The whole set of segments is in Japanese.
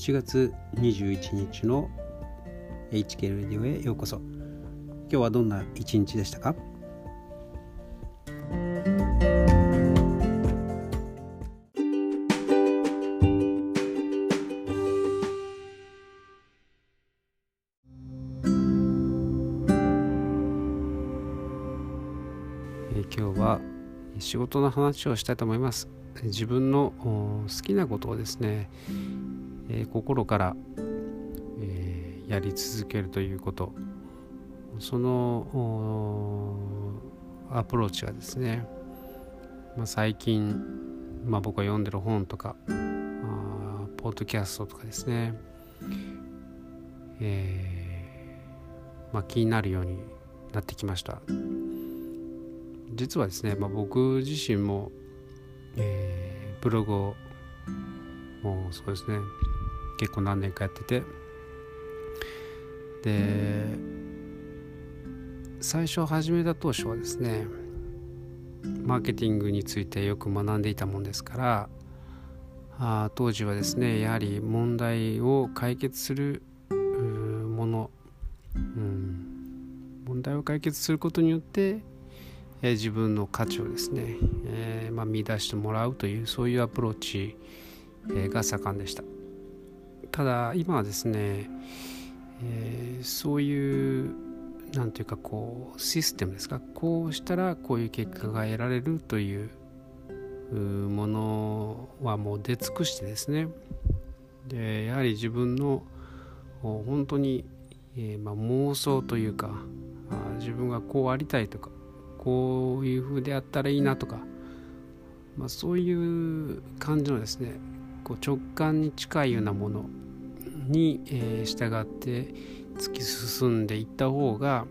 7月21日の HK レディオへようこそ。今日はどんな一日でしたか？今日は仕事の話をしたいと思います。自分の好きなことをですね、え、心から、え、やり続けるということ。そのアプローチがですね、まあ、最近、まあ、僕が読んでる本とかあポッドキャストとかですね、えーまあ、気になるようになってきました。実はですね、ま、僕自身もえー、ブログをもうそうですね結構何年かやってて。で最初始めた当初はですねマーケティングについてよく学んでいたもんですからあ当時はですねやはり問題を解決するもの、うん、問題を解決することによってえ自分の価値をですね、えー、まあ、見出してもらうというそういうアプローチ、が盛んでした。ただ今はですね、えー、そういう何ていうかこうシステムですかこうしたらこういう結果が得られるというものはもう出尽くしてですねでやはり自分の本当に、えー、まあ、妄想というか自分がこうありたいとかこういう風であったらいいなとか、まあ、そういう感じのですねこう直感に近いようなものに、えー、従って突き進んでいった方が、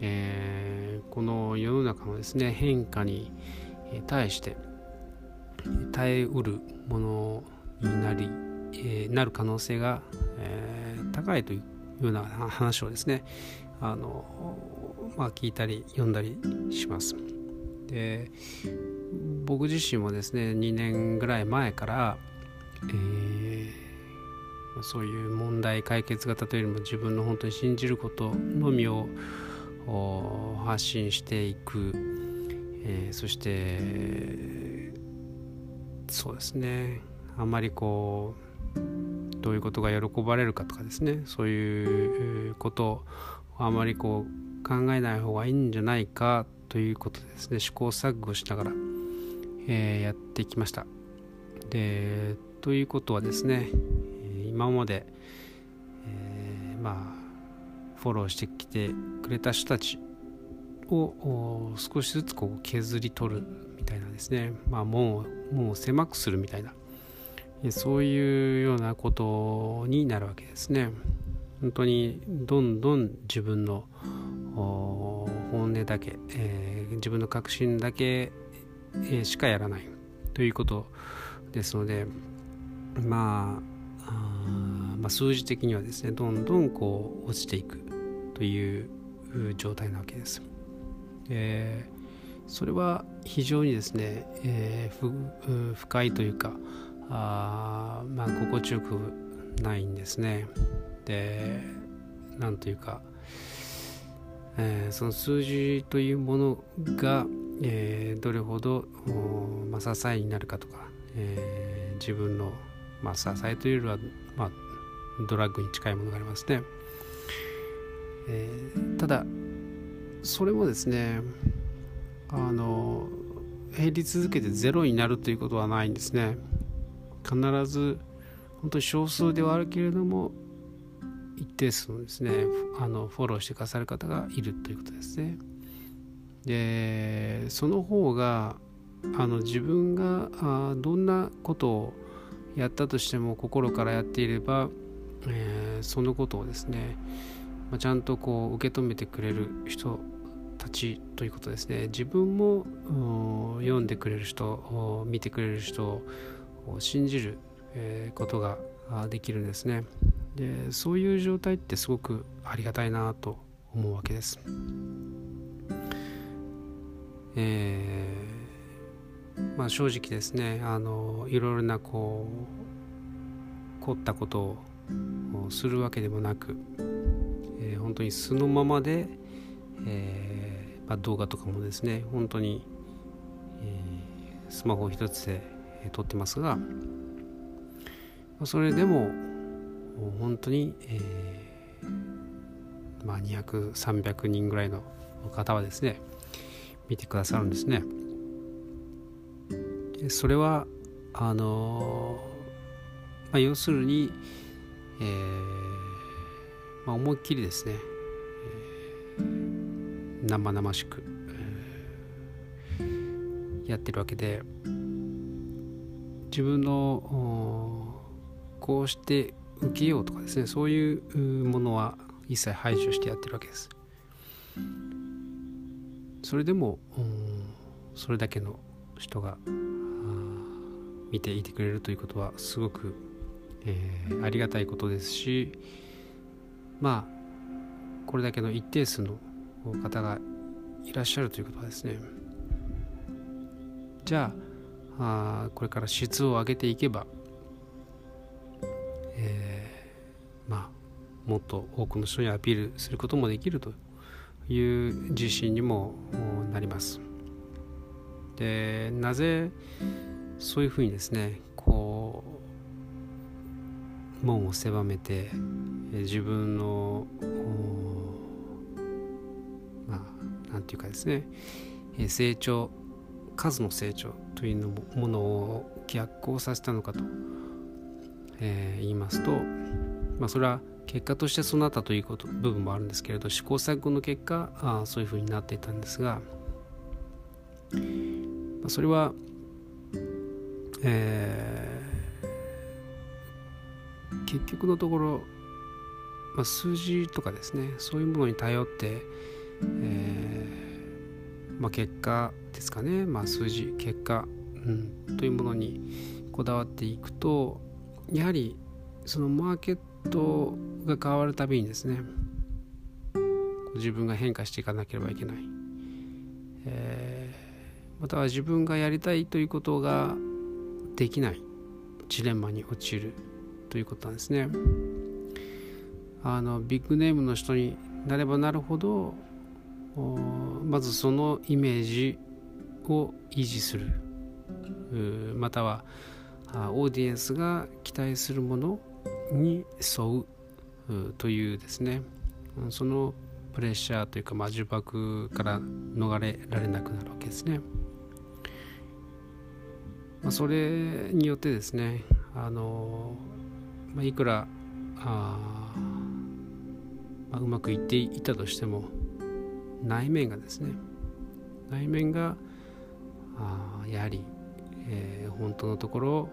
えー、この世の中のですね変化に対して耐えうるものになり、えー、なる可能性が、えー、高いというような話をですねあのまあ、聞いたり読んだりします。で僕自身もですね2年ぐらい前から、えー、そういう問題解決型というよりも自分の本当に信じることのみを発信していく、えー、そしてそうですね。あまりこうどういうことが喜ばれるかとかですね。そういうことをあまりこう考えない方がいいんじゃないかということですね。試行錯誤しながら、えー、やってきました。でということはですね今まで、えー、まあフォローしてきてくれた人たちを少しずつこう削り取るみたいなですね。まあもうもう狭くするみたいな。そういうようなことになるわけですね。本当にどんどん自分の本音だけ、えー、自分の確信だけ、え、しかやらないということですのでまあまあ、数字的にはですねどんどんこう落ちていくという状態なわけです。えー、それは非常にですね、えー、不快というかあまあ心地よくないんですね。でなんというかえー、その数字というものが、えー、どれほど、まあ、支えになるかとか、えー、自分の、まあ、支えというよりは、まあ、ドラッグに近いものがありますね、えー、ただそれもですねあの減り続けてゼロになるということはないんですね必ず本当に少数ではあるけれども一定数のですねあのフォローしてくださる方がいるということですね。でその方があの自分があどんなことをやったとしても心からやっていれば、えー、そのことをですね、まあ、ちゃんとこう受け止めてくれる人たちということですね自分も読んでくれる人見てくれる人を信じる、えー、ことができるんですね。でそういう状態ってすごくありがたいなと思うわけです。えー、まあ正直ですねあのいろいろなこう凝ったことをするわけでもなく、えー、本当に素のままで、えーまあ、動画とかもですね本当に、えー、スマホ一つで撮ってますがそれでも本当に、えーまあ、200300人ぐらいの方はですね見てくださるんですね。それはあのまあ、要するに、えーまあ、思いっきりですね、えー、生々しく、えー、やってるわけで自分のこうして受けようとかですねそういうものは一切排除してやってるわけです。それでもそれだけの人が見ていてくれるということはすごく、えー、ありがたいことですしまあこれだけの一定数の方がいらっしゃるということはですねじゃああこれから質を上げていけば、えー、まあもっと多くの人にアピールすることもできるという自信にもなります。でなぜそういうふうにですね門を狭めて自分のまあなんていうかですね成長数の成長というのものを逆行させたのかと、えー、言いますと、まあ、それは結果としてそうなったということ部分もあるんですけれど試行錯誤の結果あそういうふうになっていたんですが、まあ、それはえー、結局のところ、まあ、数字とかですねそういうものに頼って、えーまあ、結果ですかね、まあ、数字結果、うん、というものにこだわっていくとやはりそのマーケットが変わるたびにですね自分が変化していかなければいけない、えー、または自分がやりたいということができない。ジレンマに陥る。ということなんですね。あのビッグネームの人になればなるほどまずそのイメージを維持するまたはオーディエンスが期待するものに沿うというですねそのプレッシャーというか、まあ、呪縛から逃れられなくなるわけですね。まあ、それによってですねあの、まあ、いくらあ、まあ、うまくいっていたとしても内面がですね内面があやはり、えー、本当のところ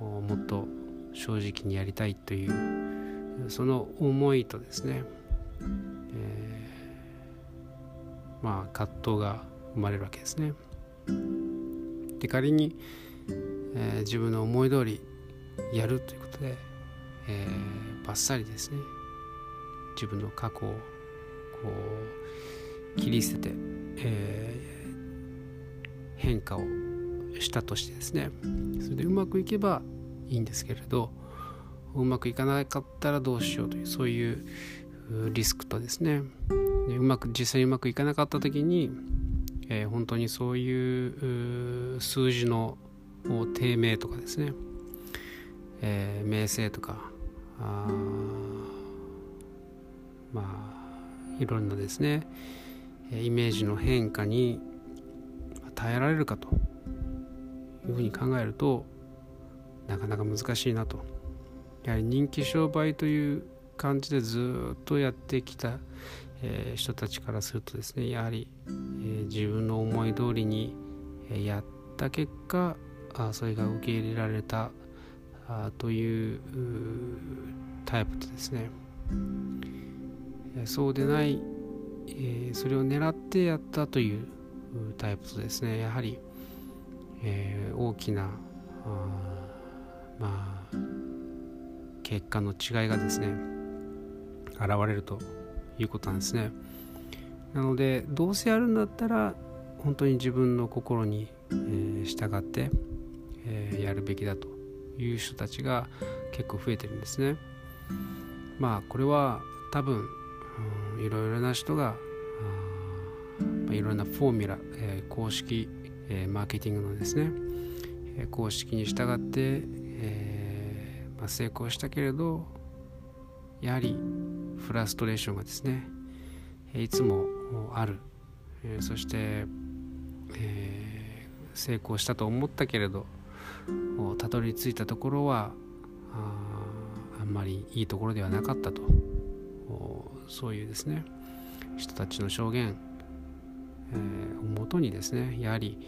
をもっと正直にやりたいというその思いとですね、えー、まあ葛藤が生まれるわけですね。で仮にえー、自分の思い通りやるということで、えー、バッサリですね。自分の過去をこう切り捨てて、えー、変化をしたとしてですね。それでうまくいけばいいんですけれどうまくいかなかったらどうしようというそういうリスクとですね。でうまく実際にうまくいかなかった時に、えー、本当にそういう数字の低迷とかですね、えー、名声とかあまあいろんなですねイメージの変化に耐えられるかというふうに考えるとなかなか難しいなと。やはり人気商売という感じでずっとやってきた、えー、人たちからするとですねやはり、えー、自分の思い通りにやった結果あそれが受け入れられたというタイプとですね。そうでない、え、それを狙ってやったというタイプとですね。やはり、え、大きなまあ結果の違いがですね現れるということなんですね。なのでどうせやるんだったら本当に自分の心に、え、従ってえ、やるべきだと。いう人たちが結構増えてるんですね。まあこれは多分、いろいろな人がまあ、いろんなフォーミュラ、えー、公式、えー、マーケティングのですね、えー、公式に従って、えーまあ、成功したけれどやはりフラストレーションがですねいつもある、えー、そして、えー、成功したと思ったけれどたどり着いたところはあんまりいいところではなかったとそういうですね人たちの証言、をもとにですねやはり、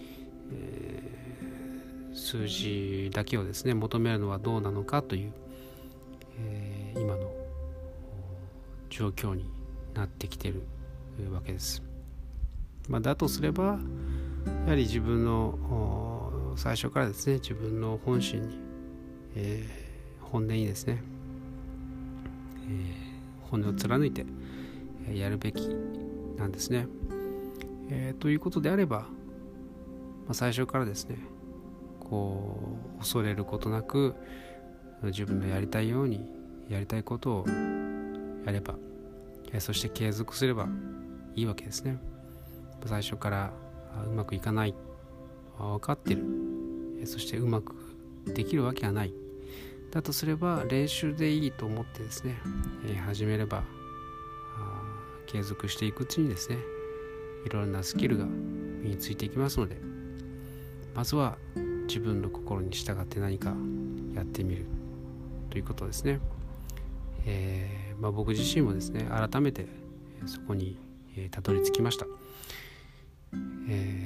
えー、数字だけをですね求めるのはどうなのかという、えー、今の状況になってきてるわけです。まあ、だとすればやはり自分の最初からですね自分の本心に、えー、本音にですね、えー、本音を貫いてやるべきなんですね。えー、ということであれば、まあ、最初からですねこう恐れることなく自分のやりたいようにやりたいことをやればそして継続すればいいわけですね。最初からうまくいかない。分かってる。そしてうまくできるわけはない。だとすれば練習でいいと思ってですね始めれば継続していくうちにですねいろんなスキルが身についていきますのでまずは自分の心に従って何かやってみるということですね、えー、まあ、僕自身もですね改めてそこにたどり着きました、えー、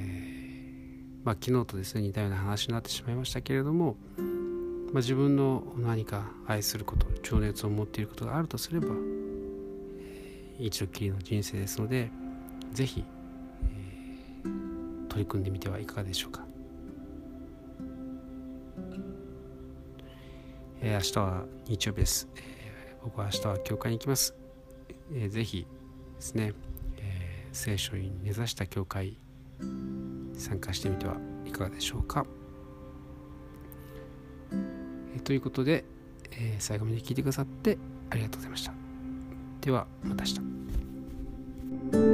まあ、昨日とですね似たような話になってしまいましたけれども、まあ、自分の何か愛すること情熱を持っていることがあるとすれば一度きりの人生ですので是非、えー、取り組んでみてはいかがでしょうか、えー、明日は日曜日です、えー、僕は明日は教会に行きます、えー、ぜひですね、えー、聖書に根ざした教会参加してみてはいかがでしょうか、え、ということで、えー、最後まで聞いてくださってありがとうございました。ではまた明日。